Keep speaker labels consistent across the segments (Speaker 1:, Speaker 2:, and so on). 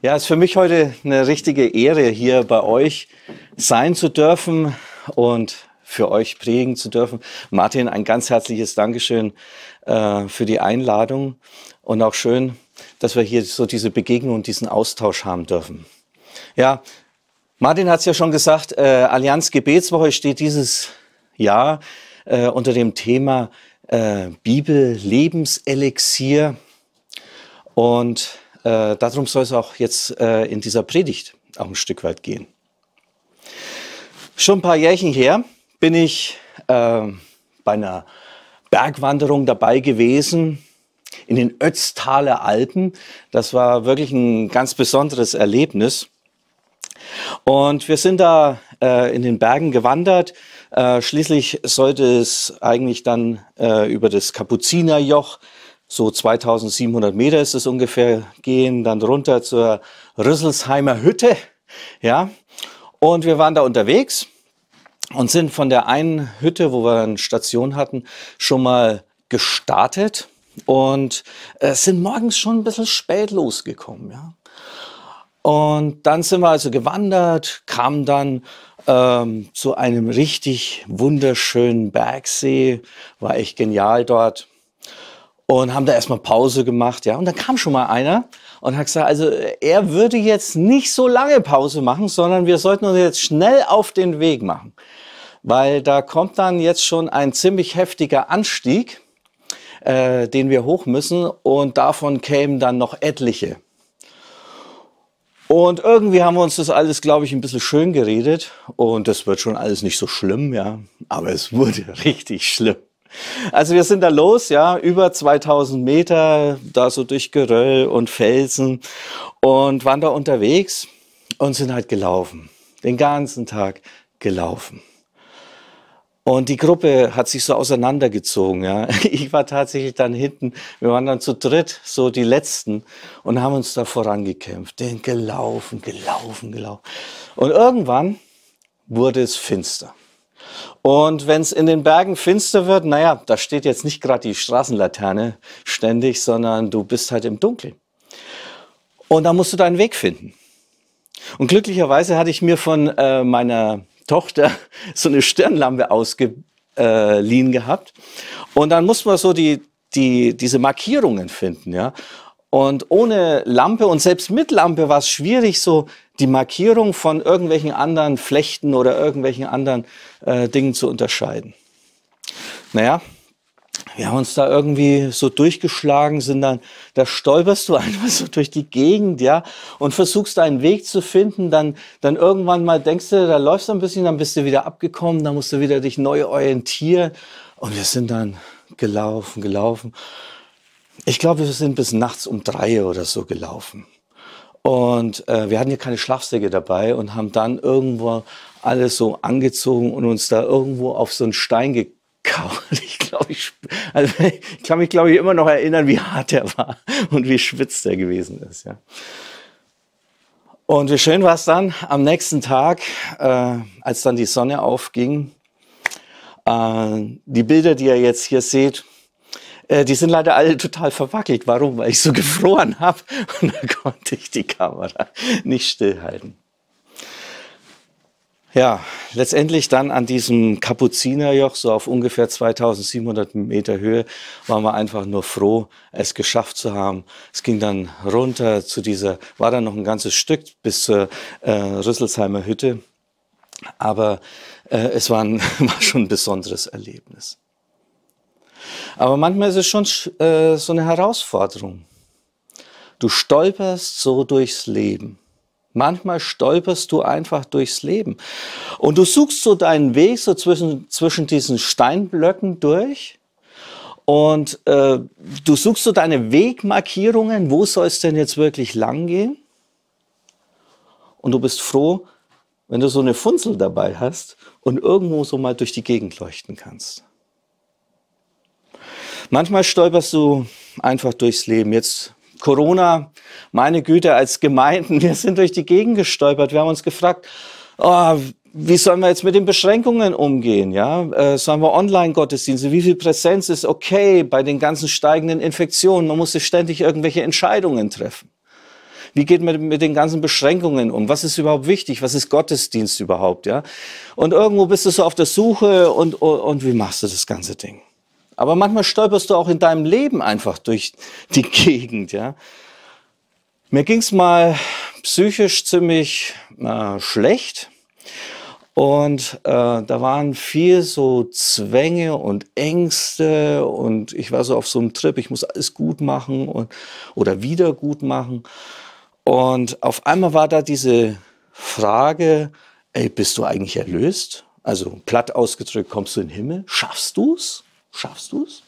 Speaker 1: Ja, es ist für mich heute eine richtige Ehre, hier bei euch sein zu dürfen und für euch prägen zu dürfen. Martin, ein ganz herzliches Dankeschön äh, für die Einladung und auch schön, dass wir hier so diese Begegnung und diesen Austausch haben dürfen. Ja, Martin hat es ja schon gesagt, äh, Allianz Gebetswoche steht dieses Jahr äh, unter dem Thema äh, Bibel Lebenselixier und äh, darum soll es auch jetzt äh, in dieser Predigt auch ein Stück weit gehen. Schon ein paar Jährchen her bin ich äh, bei einer Bergwanderung dabei gewesen in den Ötztaler Alpen. Das war wirklich ein ganz besonderes Erlebnis. Und wir sind da äh, in den Bergen gewandert. Äh, schließlich sollte es eigentlich dann äh, über das Kapuzinerjoch so 2700 Meter ist es ungefähr, gehen dann runter zur Rüsselsheimer Hütte, ja. Und wir waren da unterwegs und sind von der einen Hütte, wo wir eine Station hatten, schon mal gestartet und äh, sind morgens schon ein bisschen spät losgekommen, ja. Und dann sind wir also gewandert, kamen dann ähm, zu einem richtig wunderschönen Bergsee, war echt genial dort und haben da erstmal Pause gemacht, ja. Und dann kam schon mal einer und hat gesagt, also er würde jetzt nicht so lange Pause machen, sondern wir sollten uns jetzt schnell auf den Weg machen. Weil da kommt dann jetzt schon ein ziemlich heftiger Anstieg, äh, den wir hoch müssen und davon kämen dann noch etliche. Und irgendwie haben wir uns das alles, glaube ich, ein bisschen schön geredet und das wird schon alles nicht so schlimm, ja. Aber es wurde richtig schlimm. Also wir sind da los, ja, über 2000 Meter, da so durch Geröll und Felsen und waren da unterwegs und sind halt gelaufen. Den ganzen Tag gelaufen. Und die Gruppe hat sich so auseinandergezogen. Ja. Ich war tatsächlich dann hinten, wir waren dann zu dritt, so die Letzten, und haben uns da vorangekämpft. Den gelaufen, gelaufen, gelaufen. Und irgendwann wurde es finster. Und wenn es in den Bergen finster wird, naja, da steht jetzt nicht gerade die Straßenlaterne ständig, sondern du bist halt im Dunkeln. Und da musst du deinen Weg finden. Und glücklicherweise hatte ich mir von äh, meiner Tochter so eine Stirnlampe ausgeliehen gehabt. Und dann mussten wir so die, die, diese Markierungen finden, ja. Und ohne Lampe und selbst mit Lampe war es schwierig, so die Markierung von irgendwelchen anderen Flechten oder irgendwelchen anderen äh, Dingen zu unterscheiden. Naja, wir haben uns da irgendwie so durchgeschlagen, sind dann, da stolperst du einfach so durch die Gegend, ja, und versuchst einen Weg zu finden, dann, dann irgendwann mal denkst du, da läufst du ein bisschen, dann bist du wieder abgekommen, dann musst du wieder dich neu orientieren. Und wir sind dann gelaufen, gelaufen. Ich glaube, wir sind bis nachts um drei oder so gelaufen. Und äh, wir hatten ja keine Schlafsäcke dabei und haben dann irgendwo alles so angezogen und uns da irgendwo auf so einen Stein gekauft. Ich glaube, ich, also ich kann mich, glaube ich, immer noch erinnern, wie hart der war und wie schwitzt der gewesen ist. Ja. Und wie schön war es dann am nächsten Tag, äh, als dann die Sonne aufging. Äh, die Bilder, die ihr jetzt hier seht, äh, die sind leider alle total verwackelt. Warum? Weil ich so gefroren habe und da konnte ich die Kamera nicht stillhalten. Ja, letztendlich dann an diesem Kapuzinerjoch, so auf ungefähr 2700 Meter Höhe, waren wir einfach nur froh, es geschafft zu haben. Es ging dann runter zu dieser, war dann noch ein ganzes Stück bis zur äh, Rüsselsheimer Hütte. Aber äh, es war, ein, war schon ein besonderes Erlebnis. Aber manchmal ist es schon äh, so eine Herausforderung. Du stolperst so durchs Leben. Manchmal stolperst du einfach durchs Leben. Und du suchst so deinen Weg so zwischen, zwischen diesen Steinblöcken durch. Und äh, du suchst so deine Wegmarkierungen, wo soll es denn jetzt wirklich lang gehen? Und du bist froh, wenn du so eine Funzel dabei hast und irgendwo so mal durch die Gegend leuchten kannst. Manchmal stolperst du einfach durchs Leben. Jetzt Corona, meine Güte, als Gemeinden, wir sind durch die Gegend gestolpert. Wir haben uns gefragt, oh, wie sollen wir jetzt mit den Beschränkungen umgehen? Ja, äh, sollen wir Online-Gottesdienste? Wie viel Präsenz ist okay bei den ganzen steigenden Infektionen? Man musste ständig irgendwelche Entscheidungen treffen. Wie geht man mit den ganzen Beschränkungen um? Was ist überhaupt wichtig? Was ist Gottesdienst überhaupt? Ja? Und irgendwo bist du so auf der Suche und, und, und wie machst du das ganze Ding? Aber manchmal stolperst du auch in deinem Leben einfach durch die Gegend. Ja? Mir ging's mal psychisch ziemlich äh, schlecht. Und äh, da waren viel so Zwänge und Ängste und ich war so auf so einem Trip, ich muss alles gut machen und, oder wieder gut machen. Und auf einmal war da diese Frage, ey, bist du eigentlich erlöst? Also platt ausgedrückt, kommst du in den Himmel? Schaffst du's? Schaffst du's?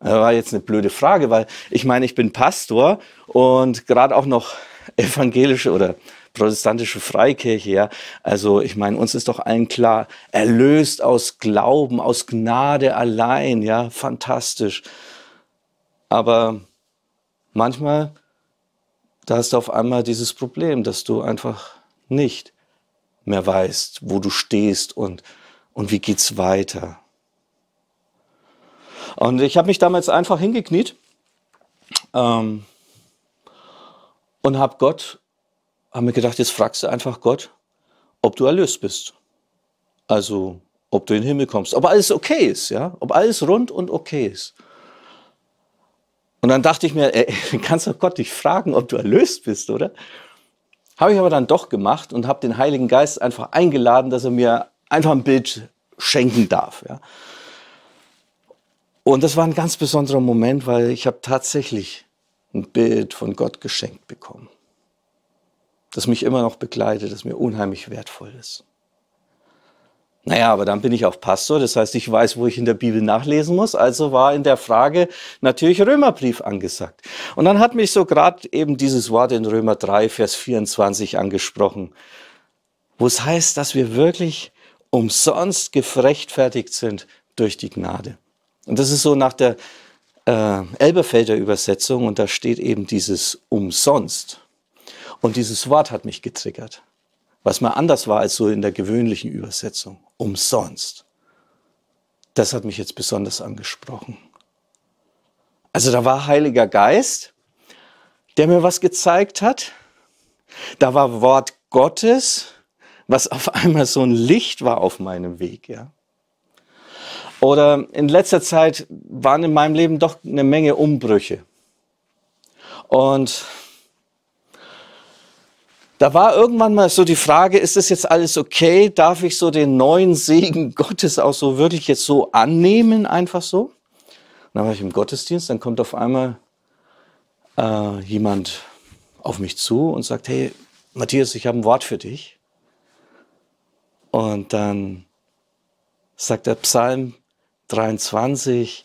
Speaker 1: Das war jetzt eine blöde Frage, weil ich meine, ich bin Pastor und gerade auch noch evangelische oder protestantische Freikirche, ja. Also ich meine, uns ist doch allen klar, erlöst aus Glauben, aus Gnade allein, ja, fantastisch. Aber manchmal, da hast du auf einmal dieses Problem, dass du einfach nicht mehr weißt, wo du stehst und, und wie geht's weiter. Und ich habe mich damals einfach hingekniet ähm, und habe Gott haben wir gedacht, jetzt fragst du einfach Gott, ob du erlöst bist. Also, ob du in den Himmel kommst, ob alles okay ist, ja, ob alles rund und okay ist. Und dann dachte ich mir, ey, kannst du Gott nicht fragen, ob du erlöst bist, oder? Habe ich aber dann doch gemacht und habe den Heiligen Geist einfach eingeladen, dass er mir einfach ein Bild schenken darf. Ja. Und das war ein ganz besonderer Moment, weil ich habe tatsächlich ein Bild von Gott geschenkt bekommen das mich immer noch begleitet, das mir unheimlich wertvoll ist. Naja, aber dann bin ich auch Pastor, das heißt, ich weiß, wo ich in der Bibel nachlesen muss. Also war in der Frage natürlich Römerbrief angesagt. Und dann hat mich so gerade eben dieses Wort in Römer 3, Vers 24 angesprochen, wo es heißt, dass wir wirklich umsonst gerechtfertigt sind durch die Gnade. Und das ist so nach der äh, Elberfelder Übersetzung und da steht eben dieses umsonst. Und dieses Wort hat mich getriggert, was mal anders war als so in der gewöhnlichen Übersetzung. Umsonst. Das hat mich jetzt besonders angesprochen. Also da war Heiliger Geist, der mir was gezeigt hat. Da war Wort Gottes, was auf einmal so ein Licht war auf meinem Weg, ja. Oder in letzter Zeit waren in meinem Leben doch eine Menge Umbrüche. Und da war irgendwann mal so die Frage, ist das jetzt alles okay? Darf ich so den neuen Segen Gottes auch so wirklich jetzt so annehmen, einfach so? Und dann war ich im Gottesdienst, dann kommt auf einmal äh, jemand auf mich zu und sagt, hey, Matthias, ich habe ein Wort für dich. Und dann sagt der Psalm 23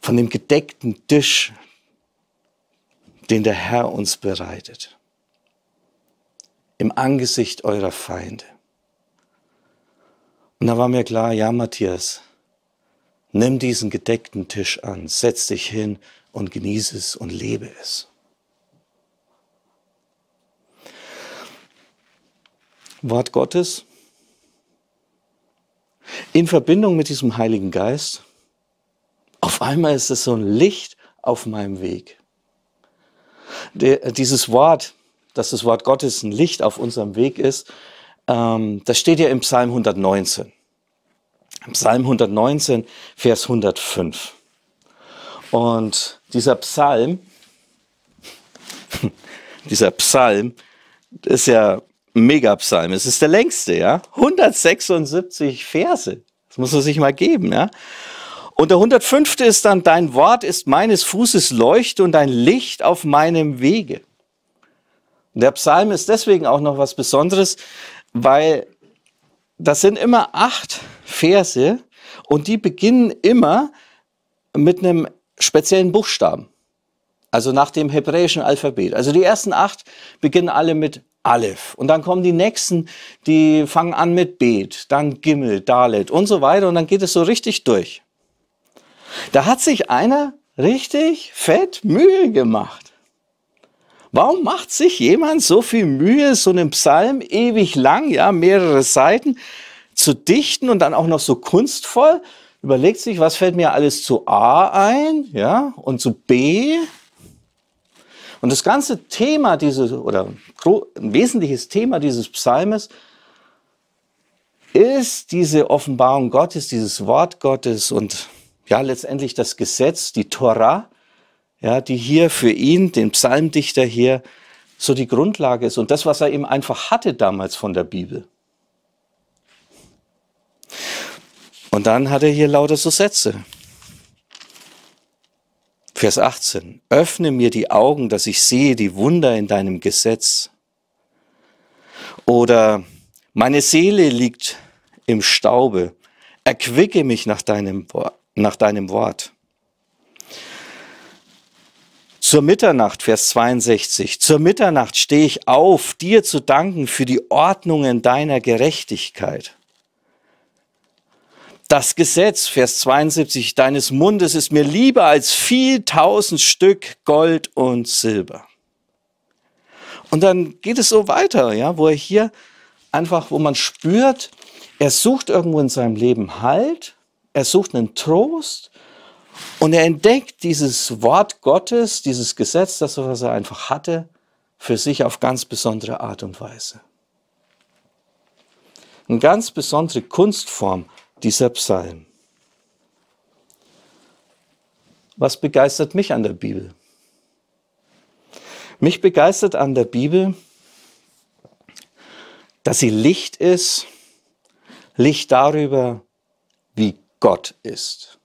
Speaker 1: von dem gedeckten Tisch, den der Herr uns bereitet. Im Angesicht eurer Feinde. Und da war mir klar, ja, Matthias, nimm diesen gedeckten Tisch an, setz dich hin und genieße es und lebe es. Wort Gottes in Verbindung mit diesem Heiligen Geist. Auf einmal ist es so ein Licht auf meinem Weg dieses Wort, dass das Wort Gottes ein Licht auf unserem Weg ist, ähm, das steht ja im Psalm 119. Im Psalm 119, Vers 105. Und dieser Psalm, dieser Psalm ist ja Megapsalm. Es ist der längste, ja. 176 Verse. Das muss man sich mal geben, ja. Und der 105. ist dann, dein Wort ist meines Fußes Leuchte und dein Licht auf meinem Wege. Und der Psalm ist deswegen auch noch was Besonderes, weil das sind immer acht Verse und die beginnen immer mit einem speziellen Buchstaben. Also nach dem hebräischen Alphabet. Also die ersten acht beginnen alle mit Aleph. Und dann kommen die nächsten, die fangen an mit Bet, dann Gimel, Dalet und so weiter. Und dann geht es so richtig durch. Da hat sich einer richtig fett Mühe gemacht. Warum macht sich jemand so viel Mühe, so einen Psalm ewig lang, ja, mehrere Seiten zu dichten und dann auch noch so kunstvoll? Überlegt sich, was fällt mir alles zu A ein, ja, und zu B? Und das ganze Thema dieses, oder ein wesentliches Thema dieses Psalmes ist diese Offenbarung Gottes, dieses Wort Gottes und ja, letztendlich das Gesetz, die Torah, ja, die hier für ihn, den Psalmdichter hier, so die Grundlage ist und das, was er eben einfach hatte damals von der Bibel. Und dann hat er hier lauter so Sätze. Vers 18. Öffne mir die Augen, dass ich sehe die Wunder in deinem Gesetz. Oder meine Seele liegt im Staube. Erquicke mich nach deinem, nach deinem Wort. Zur Mitternacht, Vers 62. Zur Mitternacht stehe ich auf, dir zu danken für die Ordnungen deiner Gerechtigkeit. Das Gesetz, Vers 72, deines Mundes ist mir lieber als viel tausend Stück Gold und Silber. Und dann geht es so weiter, ja, wo er hier einfach, wo man spürt, er sucht irgendwo in seinem Leben Halt, er sucht einen Trost und er entdeckt dieses Wort Gottes, dieses Gesetz, das was er einfach hatte, für sich auf ganz besondere Art und Weise. Eine ganz besondere Kunstform dieser Psalm. Was begeistert mich an der Bibel? Mich begeistert an der Bibel, dass sie Licht ist, Licht darüber, wie Gott ist.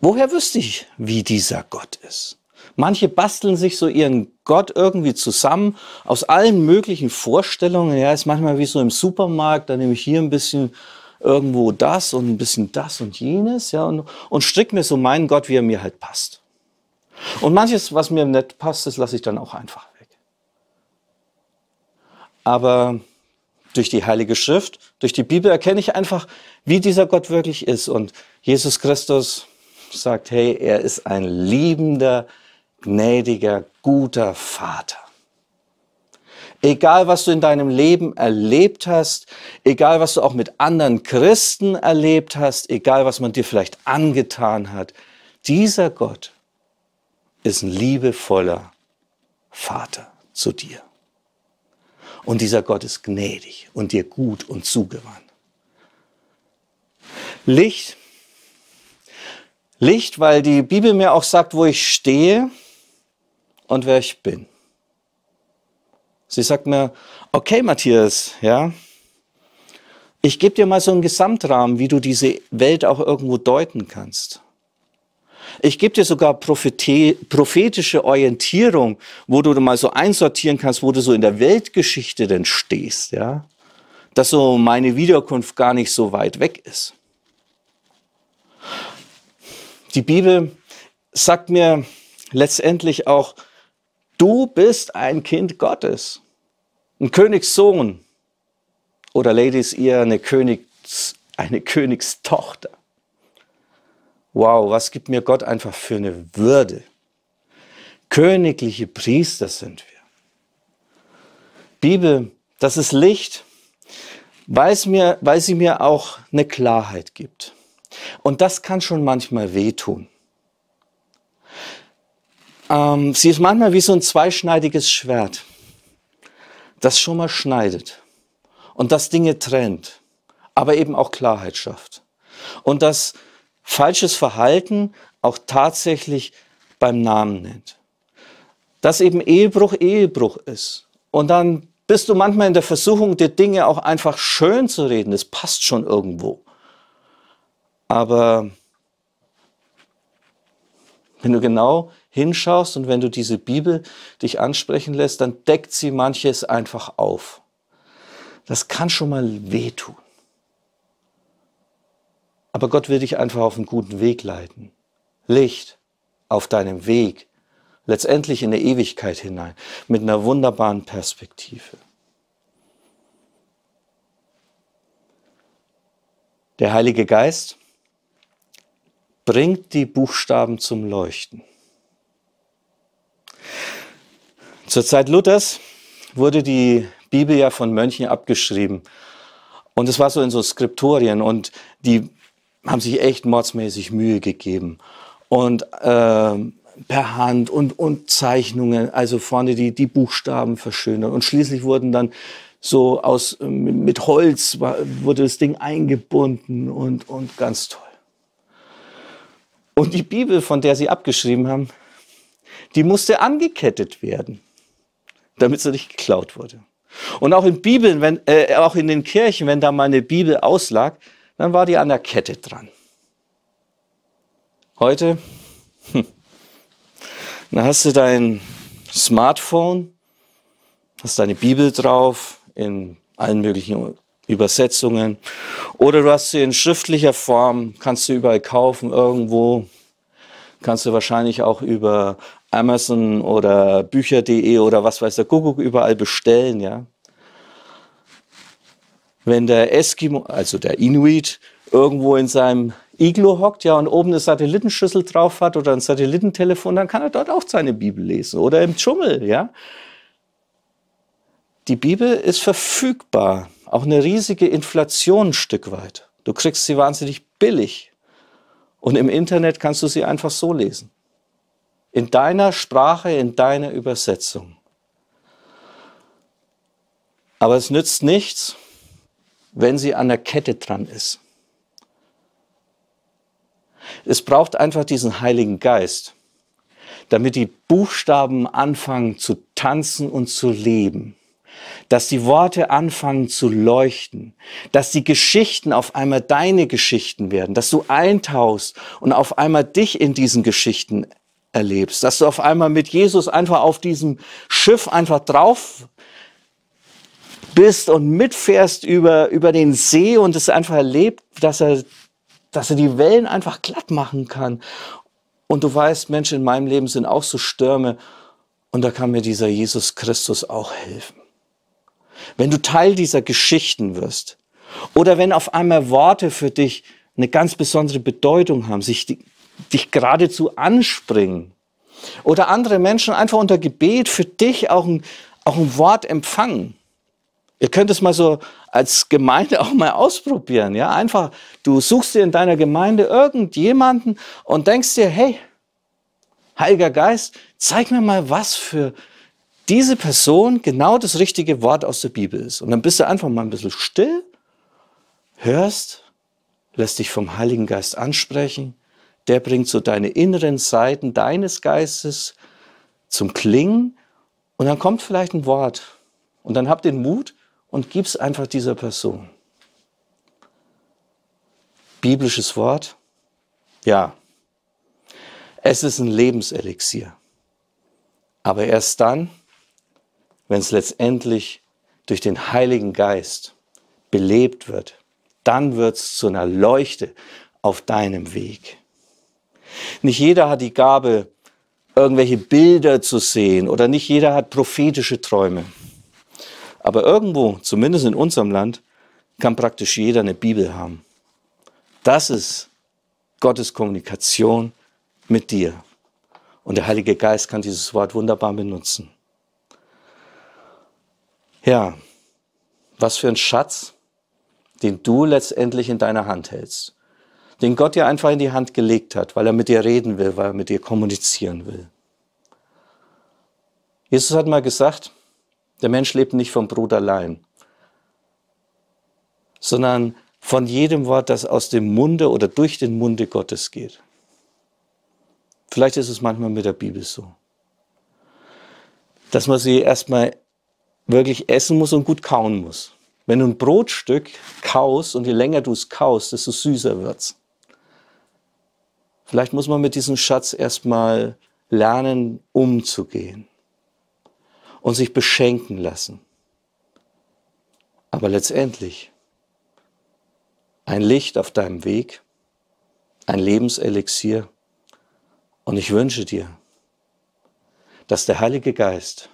Speaker 1: Woher wüsste ich, wie dieser Gott ist? Manche basteln sich so ihren Gott irgendwie zusammen aus allen möglichen Vorstellungen. Ja, ist manchmal wie so im Supermarkt, da nehme ich hier ein bisschen irgendwo das und ein bisschen das und jenes, ja, und, und strick mir so meinen Gott, wie er mir halt passt. Und manches, was mir nicht passt, das lasse ich dann auch einfach weg. Aber durch die Heilige Schrift, durch die Bibel erkenne ich einfach, wie dieser Gott wirklich ist. Und Jesus Christus sagt, hey, er ist ein liebender, gnädiger, guter Vater. Egal, was du in deinem Leben erlebt hast, egal, was du auch mit anderen Christen erlebt hast, egal, was man dir vielleicht angetan hat, dieser Gott ist ein liebevoller Vater zu dir. Und dieser Gott ist gnädig und dir gut und zugewandt. Licht, Licht, weil die Bibel mir auch sagt, wo ich stehe und wer ich bin. Sie sagt mir, okay, Matthias, ja, ich gebe dir mal so einen Gesamtrahmen, wie du diese Welt auch irgendwo deuten kannst. Ich gebe dir sogar prophetische Orientierung, wo du mal so einsortieren kannst, wo du so in der Weltgeschichte denn stehst, ja. Dass so meine Wiederkunft gar nicht so weit weg ist. Die Bibel sagt mir letztendlich auch, Du bist ein Kind Gottes, ein Königssohn oder Ladies, ihr eine, Königs, eine Königstochter. Wow, was gibt mir Gott einfach für eine Würde? Königliche Priester sind wir. Bibel, das ist Licht, weil, mir, weil sie mir auch eine Klarheit gibt. Und das kann schon manchmal wehtun. Ähm, sie ist manchmal wie so ein zweischneidiges Schwert, das schon mal schneidet und das Dinge trennt, aber eben auch Klarheit schafft. Und das falsches Verhalten auch tatsächlich beim Namen nennt. Dass eben Ehebruch Ehebruch ist. Und dann bist du manchmal in der Versuchung, dir Dinge auch einfach schön zu reden. Das passt schon irgendwo. Aber wenn du genau hinschaust und wenn du diese Bibel dich ansprechen lässt, dann deckt sie manches einfach auf. Das kann schon mal wehtun. Aber Gott will dich einfach auf einen guten Weg leiten. Licht auf deinem Weg, letztendlich in der Ewigkeit hinein, mit einer wunderbaren Perspektive. Der Heilige Geist bringt die Buchstaben zum Leuchten. Zur Zeit Luthers wurde die Bibel ja von Mönchen abgeschrieben. Und es war so in so Skriptorien und die haben sich echt mordsmäßig Mühe gegeben. Und äh, per Hand und, und Zeichnungen, also vorne die, die Buchstaben verschönert. Und schließlich wurden dann so aus, mit Holz wurde das Ding eingebunden und, und ganz toll. Und die Bibel, von der sie abgeschrieben haben, die musste angekettet werden, damit sie nicht geklaut wurde. Und auch in Bibeln, wenn, äh, auch in den Kirchen, wenn da mal eine Bibel auslag, dann war die an der Kette dran. Heute, hm, dann hast du dein Smartphone, hast deine Bibel drauf in allen möglichen Übersetzungen oder du hast sie in schriftlicher Form, kannst du überall kaufen, irgendwo, kannst du wahrscheinlich auch über Amazon oder Bücher.de oder was weiß der Kuckuck überall bestellen, ja. Wenn der Eskimo, also der Inuit, irgendwo in seinem Iglo hockt, ja, und oben eine Satellitenschüssel drauf hat oder ein Satellitentelefon, dann kann er dort auch seine Bibel lesen. Oder im Dschungel, ja. Die Bibel ist verfügbar. Auch eine riesige Inflation ein Stück weit. Du kriegst sie wahnsinnig billig. Und im Internet kannst du sie einfach so lesen. In deiner Sprache, in deiner Übersetzung. Aber es nützt nichts, wenn sie an der Kette dran ist. Es braucht einfach diesen Heiligen Geist, damit die Buchstaben anfangen zu tanzen und zu leben dass die Worte anfangen zu leuchten, dass die Geschichten auf einmal deine Geschichten werden, dass du eintauchst und auf einmal dich in diesen Geschichten erlebst, dass du auf einmal mit Jesus einfach auf diesem Schiff einfach drauf bist und mitfährst über, über den See und es einfach erlebt, dass er, dass er die Wellen einfach glatt machen kann. Und du weißt, Menschen in meinem Leben sind auch so Stürme und da kann mir dieser Jesus Christus auch helfen wenn du Teil dieser Geschichten wirst oder wenn auf einmal Worte für dich eine ganz besondere Bedeutung haben, sich dich geradezu anspringen oder andere Menschen einfach unter Gebet für dich auch ein, auch ein Wort empfangen. Ihr könnt es mal so als Gemeinde auch mal ausprobieren, ja? Einfach, du suchst dir in deiner Gemeinde irgendjemanden und denkst dir, hey, Heiliger Geist, zeig mir mal was für diese Person genau das richtige Wort aus der Bibel ist. Und dann bist du einfach mal ein bisschen still, hörst, lässt dich vom Heiligen Geist ansprechen. Der bringt so deine inneren Seiten deines Geistes zum Klingen und dann kommt vielleicht ein Wort. Und dann hab den Mut und gib's einfach dieser Person. Biblisches Wort? Ja. Es ist ein Lebenselixier. Aber erst dann, wenn es letztendlich durch den Heiligen Geist belebt wird, dann wird es zu einer Leuchte auf deinem Weg. Nicht jeder hat die Gabe, irgendwelche Bilder zu sehen oder nicht jeder hat prophetische Träume. Aber irgendwo, zumindest in unserem Land, kann praktisch jeder eine Bibel haben. Das ist Gottes Kommunikation mit dir. Und der Heilige Geist kann dieses Wort wunderbar benutzen. Ja, was für ein Schatz, den du letztendlich in deiner Hand hältst. Den Gott dir einfach in die Hand gelegt hat, weil er mit dir reden will, weil er mit dir kommunizieren will. Jesus hat mal gesagt, der Mensch lebt nicht vom Brot allein, sondern von jedem Wort, das aus dem Munde oder durch den Munde Gottes geht. Vielleicht ist es manchmal mit der Bibel so, dass man sie erstmal wirklich essen muss und gut kauen muss. Wenn du ein Brotstück kaust und je länger du es kaust, desto süßer wird's. Vielleicht muss man mit diesem Schatz erstmal lernen, umzugehen und sich beschenken lassen. Aber letztendlich ein Licht auf deinem Weg, ein Lebenselixier. Und ich wünsche dir, dass der Heilige Geist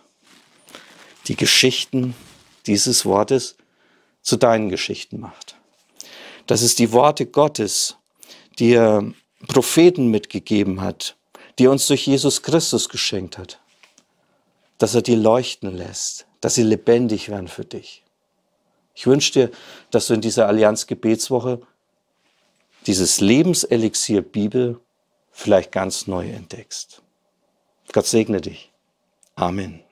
Speaker 1: die Geschichten dieses Wortes zu deinen Geschichten macht. Dass es die Worte Gottes, die er Propheten mitgegeben hat, die er uns durch Jesus Christus geschenkt hat, dass er dir leuchten lässt, dass sie lebendig werden für dich. Ich wünsche dir, dass du in dieser Allianz Gebetswoche dieses Lebenselixier Bibel vielleicht ganz neu entdeckst. Gott segne dich. Amen.